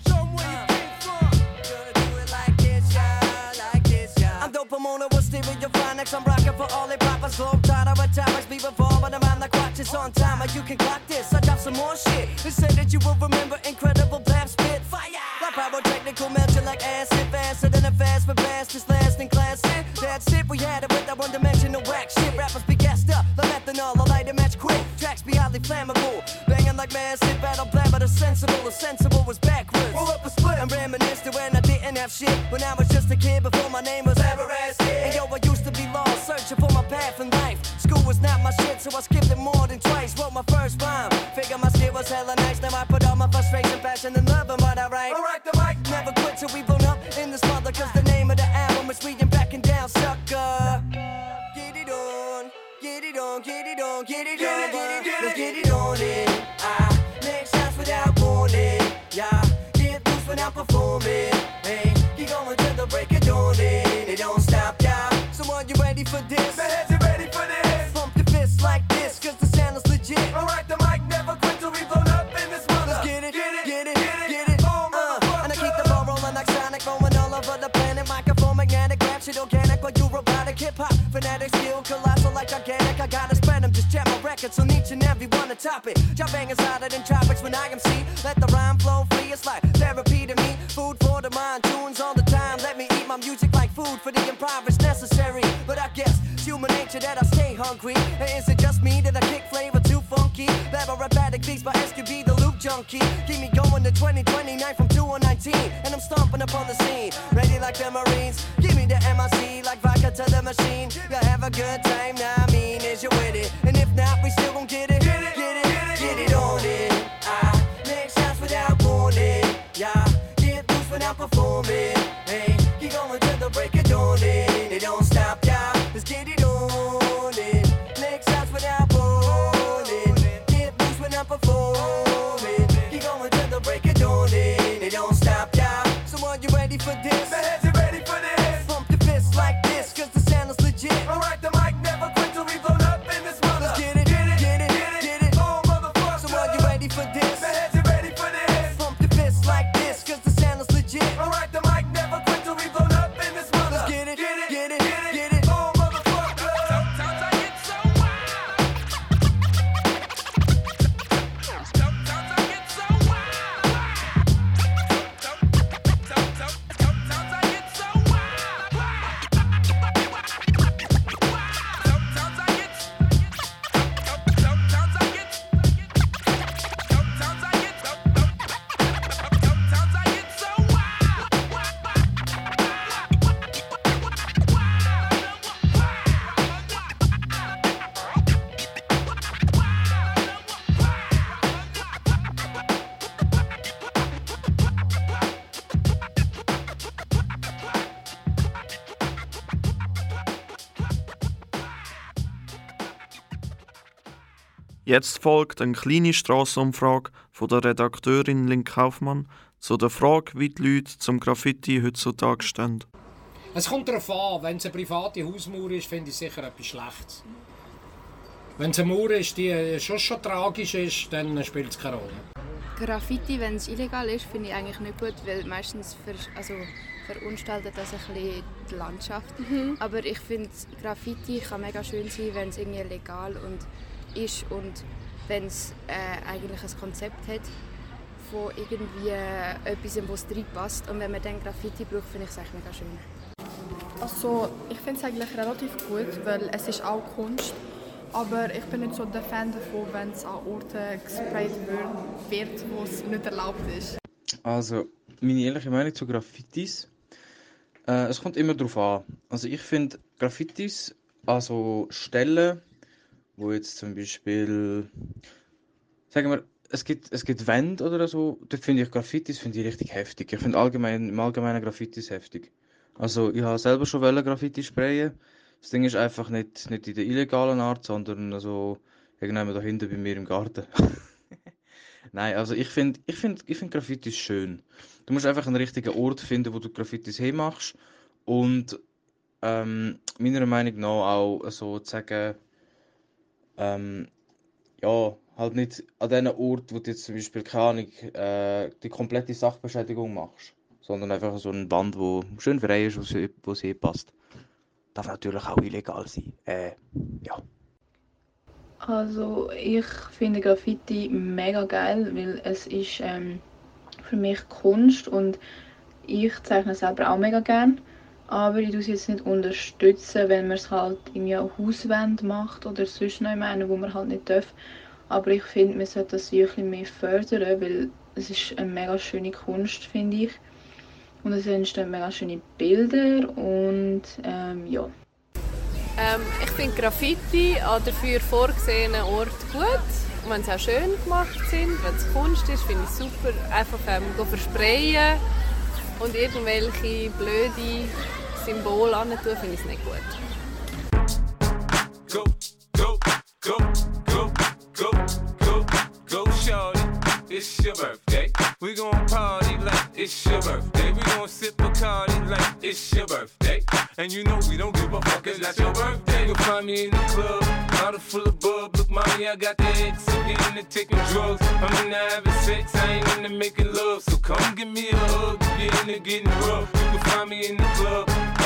Show them where you uh. came from. Gonna do it like this, y'all. Like I'm dope, I'm on it with stereophonics. I'm rocking for all the poppers, globe trotter atomics. Be before, but I'm on the clock just on time. And you can clock this. I got some more shit. They say that you will remember incredible blast spit. Like pyrotechnical melting like acid. Faster than a fast, but fast is last in class. It. That's it, we had it with that one dimensional whack shit. Rappers be gassed up, the methanol, I light a match quick. Tracks be highly flammable. Banging like massive battle plan, but a sensible, a sensible was backwards. Roll up a split. I'm reminiscing when I didn't have shit. When I was just a kid before my name was Everest. And yo, I used to be lost, searching for my path in life. School was not my shit, so I skipped it more than twice. Wrote my first rhyme. Figure my skill was hella nice. Now I put all my frustration, passion, and love in what I write. Alright, the mic. Never quit till we blown up in this mother, cause the name of the album is Reading Backing Down, sucker. Get it on, get it on, get it on, get it on, get it, let's fanatic, skill, colossal like gigantic. I gotta spread them, just jam my records on each and every one to top it. Job bangers hotter than tropics when I MC. Let the rhyme flow free, it's like therapy to me. Food for the mind, tunes all the time. Let me eat my music like food for the improvised necessary. But I guess it's human nature that I stay hungry. And is it just me that I kick flavor too funky? Rapatic beats by SQB, junkie. Keep me going to 2029 from 219. And I'm stomping up on the scene, ready like the Marines. Give me the MIC like vodka to the machine. You have a good time, now I mean, is you with it? And if not, we still it, get Jetzt folgt eine kleine Strassenumfrage von der Redakteurin Lynn Kaufmann zu der Frage, wie die Leute zum Graffiti heutzutage stehen. Es kommt darauf an, wenn es eine private Hausmauer ist, finde ich sicher etwas Schlechtes. Wenn es eine Mauer ist, die schon, schon tragisch ist, dann spielt es keine Rolle. Graffiti, wenn es illegal ist, finde ich eigentlich nicht gut, weil meistens ver also verunstaltet das ein bisschen die Landschaft. Aber ich finde, Graffiti kann mega schön sein, wenn es irgendwie legal und ist und wenn es äh, eigentlich ein Konzept hat von irgendwie äh, etwas, wo es reinpasst. Und wenn man dann Graffiti braucht, finde ich es eigentlich mega schön. Also ich finde es eigentlich relativ gut, weil es ist auch Kunst. Aber ich bin nicht so der Fan davon, wenn es an Orten gesprayt wird, wird, wo es nicht erlaubt ist. Also, meine ehrliche Meinung zu Graffitis. Äh, es kommt immer darauf an. Also ich finde Graffitis, also Stellen, wo jetzt zum Beispiel, sagen wir, es gibt, es gibt Wände oder so, dort finde ich Graffitis finde ich richtig heftig. Ich finde allgemein, im Allgemeinen Graffitis heftig. Also ich habe selber schon wollen Graffiti sprayen. Das Ding ist einfach nicht, nicht in der illegalen Art, sondern also irgendwann da hinten bei mir im Garten. *laughs* Nein, also ich finde ich find, ich find Graffitis schön. Du musst einfach einen richtigen Ort finden, wo du Graffitis hinmachst. Und ähm, meiner Meinung nach auch so zu sagen, ähm, ja, halt nicht an dem Ort, wo du jetzt zum Beispiel, keine Ahnung, äh, die komplette Sachbeschädigung machst. Sondern einfach so ein Band, wo schön frei ist, wo sie passt. Darf natürlich auch illegal sein. Äh, ja. Also ich finde Graffiti mega geil, weil es ist ähm, für mich Kunst und ich zeichne selber auch mega gern. Aber ich es jetzt nicht unterstützen, wenn man es halt irgendwie an Hauswände macht oder sonst noch einen, wo man halt nicht darf. Aber ich finde, man sollte das wirklich mehr fördern, weil es ist eine mega schöne Kunst, finde ich. Und es entstehen mega schöne Bilder und ähm, ja. Ähm, ich finde Graffiti an dafür vorgesehenen Ort gut. Und wenn sie auch schön gemacht sind, wenn es Kunst ist, finde ich super. Einfach ähm, versprayen und irgendwelche blöde Symbole tun, finde ich es nicht gut. Go, go, go, go, go, go, go, shorty. It's your birthday. We gon' party like it's your birthday. We gon' sip Bacardi like it's your birthday. And you know we don't give a fuck, it's not your birthday. You'll find me in the club, bottle full of bub. Look, mommy, I got the X. I'm getting into taking drugs. I'm into having sex, I ain't into making love. So come give me a hug, you're into getting rough. You can find me in the club,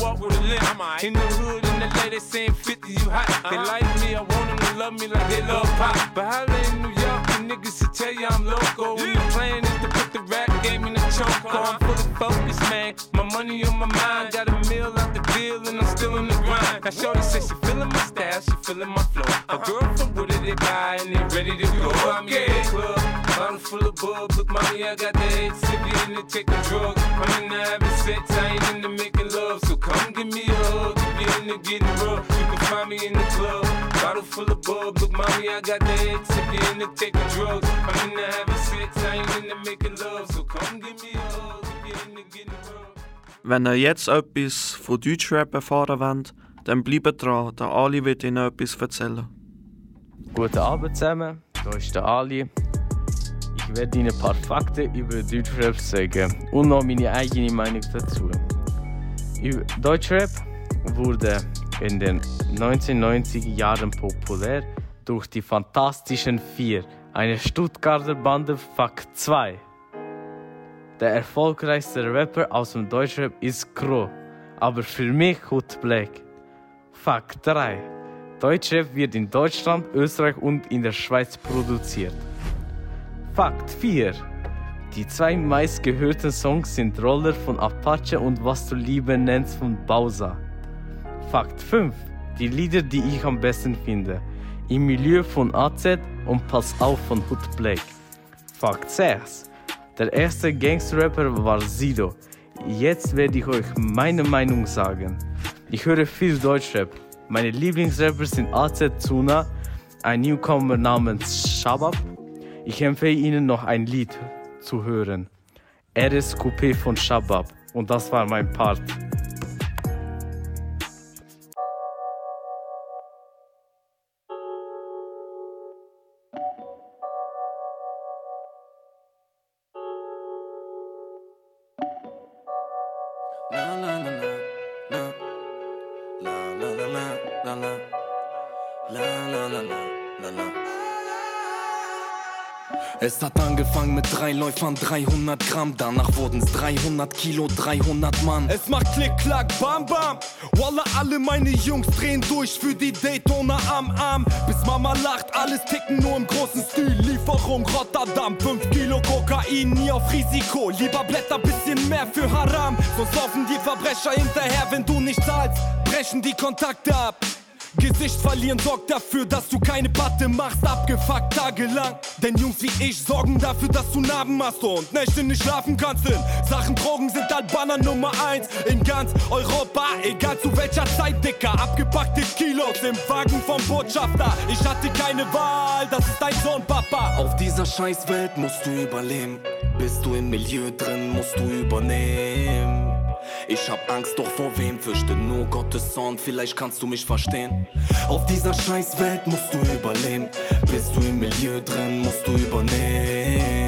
walk with a limp. In the hood, in the lady saying 50, you hot. They uh-huh. like me, I want them to love me like they love pop. But holla in New York, the niggas will tell you I'm local. And the plan is to put the rap game in the choke. I'm uh-huh. fully focused, man. My money on my mind, got a meal out the deal, and I'm still in the grind. Now, Shorty says she feeling my style, she feeling my flow. A girl from Wooded, they buy, and they ready to go. I'm in the club, bottle full of bub. Look, mommy, I got the head sick, you into taking drugs. I'm into having sex, I ain't into making love. So come give me a hug, if you're into getting rough. You can find me in the club, bottle full of bub. Look, mommy, I got the head sick, you into taking drugs. I'm into having sex, I ain't into making love. So come give me a hug, if you're into getting rough. Wenn ihr jetzt etwas von Deutschrap erfahren wollt, dann bleibt dran, der Ali wird Ihnen etwas erzählen. Guten Abend zusammen, hier ist der Ali. Ich werde Ihnen ein paar Fakten über Deutschrap sagen und noch meine eigene Meinung dazu. Deutschrap wurde in den 1990er Jahren populär durch die Fantastischen Vier, eine Stuttgarter Bande Fakt 2. Der erfolgreichste Rapper aus dem Deutschrap ist Crow, aber für mich Hood Black. Fakt 3. Deutschrap wird in Deutschland, Österreich und in der Schweiz produziert. Fakt 4. Die zwei meistgehörten Songs sind Roller von Apache und Was du Liebe nennst von Bowser. Fakt 5. Die Lieder, die ich am besten finde. im Milieu von AZ und Pass auf von Hood Black. Fakt 6. Der erste Gangster-Rapper war Sido. Jetzt werde ich euch meine Meinung sagen. Ich höre viel Deutschrap. Meine Lieblingsrapper sind AZ Zuna, ein Newcomer namens Shabab. Ich empfehle Ihnen noch ein Lied zu hören. RS Coupé von Shabab. Und das war mein Part. La la la la la la la la la la Es hat angefangen mit drei Läufern, 300 Gramm, danach wurden's 300 Kilo, 300 Mann. Es macht Klick, Klack, Bam, Bam. Wallah, alle meine Jungs drehen durch für die Daytona am Arm. Bis Mama lacht, alles ticken nur im großen Stil. Lieferung Rotterdam, 5 Kilo Kokain, nie auf Risiko. Lieber Blätter, bisschen mehr für Haram. Sonst laufen die Verbrecher hinterher, wenn du nicht zahlst. Brechen die Kontakte ab. Gesicht verlieren sorgt dafür, dass du keine Patte machst, abgefuckt tagelang. Denn Jungs wie ich sorgen dafür, dass du Narben hast und Nächte nicht schlafen kannst. Denn Sachen Drogen sind Albaner Nummer eins in ganz Europa, egal zu welcher Zeit, Dicker. Abgepackte Kilos im Wagen vom Botschafter. Ich hatte keine Wahl, das ist dein Sohn, Papa. Auf dieser Scheißwelt musst du überleben. Bist du im Milieu drin, musst du übernehmen. Ich hab Angst, doch vor wem fürchte nur Gottes Sohn, vielleicht kannst du mich verstehen. Auf dieser Scheißwelt musst du überleben. Bist du im Milieu drin, musst du übernehmen.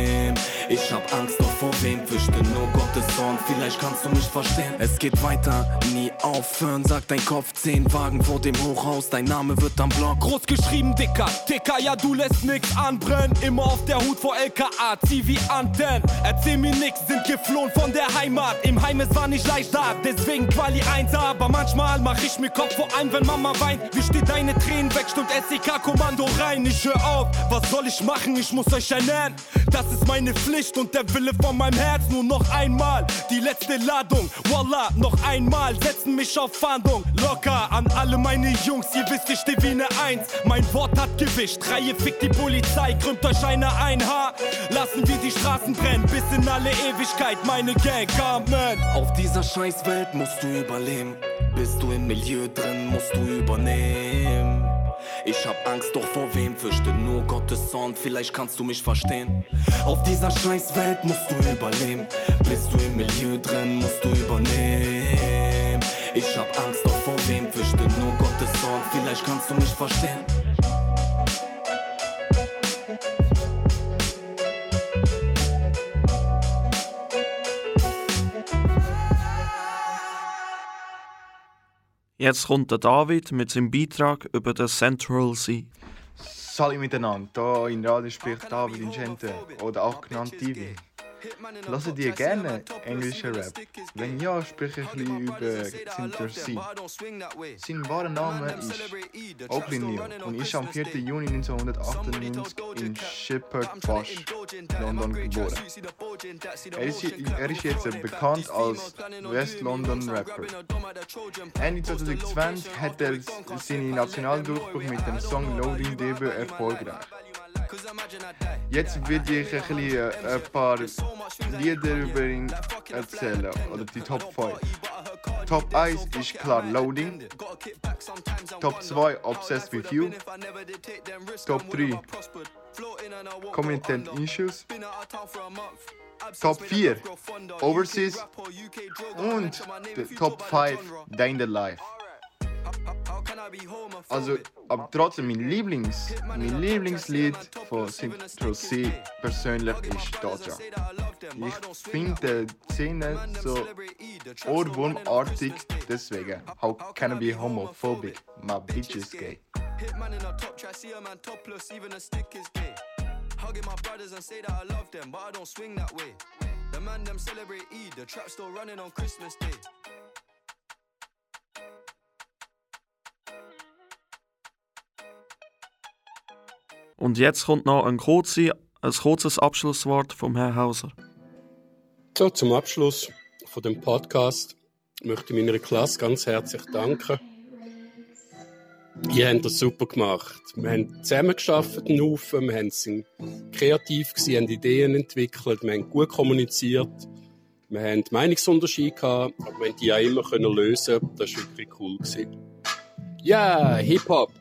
Ich hab Angst, doch vor wem fürchte nur Gottes Sohn, vielleicht kannst du mich verstehen. Es geht weiter, nie aufhören, sagt dein Kopf, zehn Wagen vor dem Hochhaus, dein Name wird am Block. Groß geschrieben, Dicker, Dicker, ja du lässt nix anbrennen. Immer auf der Hut vor LKA, zieh wie Antennen. Erzähl mir nix, sind geflohen von der Heimat. Im Heim, es war nicht leicht da, deswegen Quali 1 aber manchmal mach ich mir Kopf vor allem, wenn Mama weint. Wie steht deine Tränen weg, stimmt SEK-Kommando rein. Ich hör auf, was soll ich machen, ich muss euch ernähren. Das ist meine Pflicht und der Wille von meinem Herz. Nur noch einmal, die letzte Ladung. Wallah, noch einmal, setzen mich auf Fahndung. Locker an alle meine Jungs, ihr wisst, ich steh wie ne Eins. Mein Wort hat Gewicht, Reihe fickt die Polizei, krümmt euch einer ein Haar. Lassen wir die Straßen brennen, bis in alle Ewigkeit, meine Gang, Amen. Auf dieser Scheißwelt musst du überleben. Bist du im Milieu drin, musst du übernehmen. Ich hab Angst, doch vor wem fürchte nur Gottes Sohn, vielleicht kannst du mich verstehen. Auf dieser Scheißwelt musst du überleben. Bist du im Milieu drin, musst du übernehmen. Ich hab Angst, doch vor wem fürchte nur Gottes Sohn, vielleicht kannst du mich verstehen. Jetzt kommt der David mit seinem Beitrag über den Central Sea. Salut miteinander, hier in Radio spricht David Incente oder auch genannt TV. Lasst ihr gerne englische Rap? Wenn ja, spreche ich über Sinter C. Sein wahrer Name ist Oakley Neal und ist am 4. Juni 1998 in Shepherd Bush, London geboren. Er ist, er ist jetzt bekannt als West London Rapper. Ende 2020 hat er seinen Nationaldurchbruch mit dem Song Loading DB erfolgreich. Jetzt werde ich ein, bisschen, äh, ein paar Lieder über ihn erzählen, oder die Top 5. Top 1 ist klar Loading. Top 2 Obsessed with You. Top 3 Committed Issues. Top 4 Overseas. Und Top 5 Day in the Life. Also, aber trotzdem, mein, Lieblings, mein Lieblingslied von Central C persönlich ist Doja. Ich finde die Szene so ohrwurmartig, deswegen. How can I be homophobic? My bitch is gay. Hitman in a top try, see a man topless, even a stick is gay. Hugging my brothers and say that I love them, but I don't swing that way. The man them celebrate Eid, the trap still running on Christmas Day. Und jetzt kommt noch ein, kurze, ein kurzes Abschlusswort vom Herrn Hauser. So, zum Abschluss von dem Podcast möchte ich meiner Klasse ganz herzlich danken. Ihr habt das super gemacht. Wir haben zusammengearbeitet, einen Haufen, wir sind kreativ gewesen, haben Ideen entwickelt, wir haben gut kommuniziert, wir haben Meinungsunterschiede gehabt, aber wir haben die auch immer können lösen. Das war wirklich cool. Ja, Hip-Hop.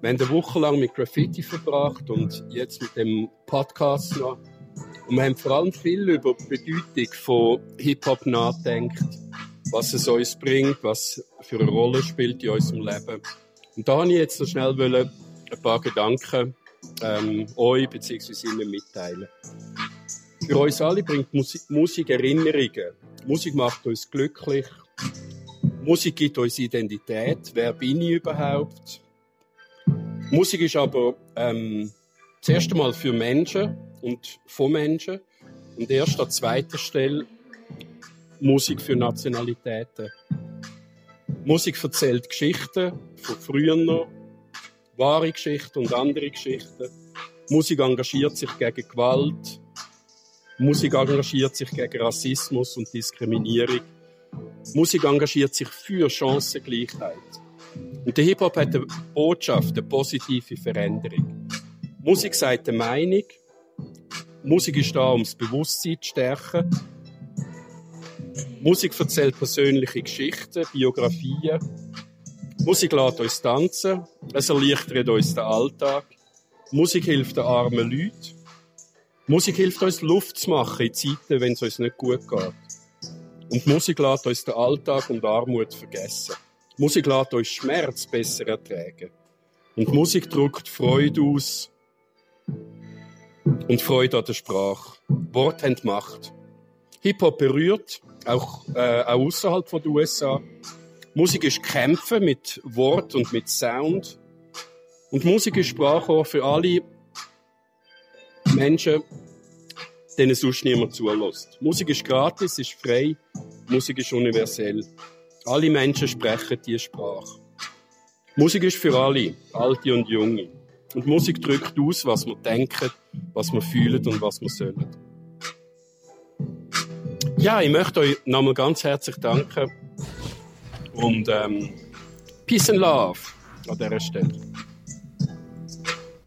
Wir haben eine Woche lang mit Graffiti verbracht und jetzt mit dem Podcast noch. Und wir haben vor allem viel über die Bedeutung von Hip-Hop nachgedacht, was es uns bringt, was für eine Rolle spielt in unserem Leben. Und da wollte ich jetzt noch schnell ein paar Gedanken ähm, euch bzw. Ihnen mitteilen. Für uns alle bringt Musik, Musik Erinnerungen. Musik macht uns glücklich. Musik gibt uns Identität. Wer bin ich überhaupt? Musik ist aber ähm, zuerst einmal für Menschen und von Menschen und erst an zweiter Stelle Musik für Nationalitäten. Musik erzählt Geschichten von früher wahre Geschichten und andere Geschichten. Musik engagiert sich gegen Gewalt. Musik engagiert sich gegen Rassismus und Diskriminierung. Musik engagiert sich für Chancengleichheit. Und der Hip-Hop hat eine Botschaft, eine positive Veränderung. Musik sagt eine Meinung. Musik ist da, um das Bewusstsein zu stärken. Musik erzählt persönliche Geschichten, Biografien. Musik lässt uns tanzen. Es erleichtert uns den Alltag. Musik hilft den armen Leuten. Musik hilft uns Luft zu machen in Zeiten, wenn es uns nicht gut geht. Und Musik lässt uns den Alltag und Armut vergessen. Musik lässt uns Schmerz besser ertragen. Und Musik drückt Freude aus und Freude an der Sprache. Worte haben Macht. Hip-Hop berührt, auch, äh, auch außerhalb den USA. Musik ist Kämpfen mit Wort und mit Sound. Und Musik ist Sprachrohr für alle Menschen, denen sonst niemand zulässt. Musik ist gratis, ist frei, Musik ist universell. Alle Menschen sprechen diese Sprache. Musik ist für alle, alte und junge. Und Musik drückt aus, was wir denken, was wir fühlen und was wir sollen. Ja, ich möchte euch nochmal ganz herzlich danken und ähm, Peace and Love an dieser Stelle.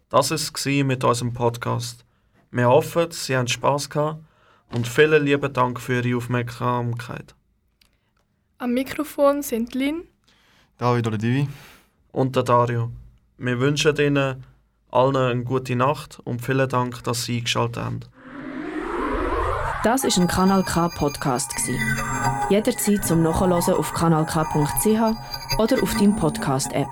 Das war es mit unserem Podcast. Wir hoffen, Sie haben Spass gehabt und vielen lieben Dank für Ihre Aufmerksamkeit. Am Mikrofon sind Lin. David oder Divi. Und der Dario. Wir wünschen Ihnen allen eine gute Nacht und vielen Dank, dass Sie eingeschaltet haben. Das ist ein Kanal K Podcast gsi. Jederzeit zum Nachhören auf kanalk.ch oder auf deinem Podcast App.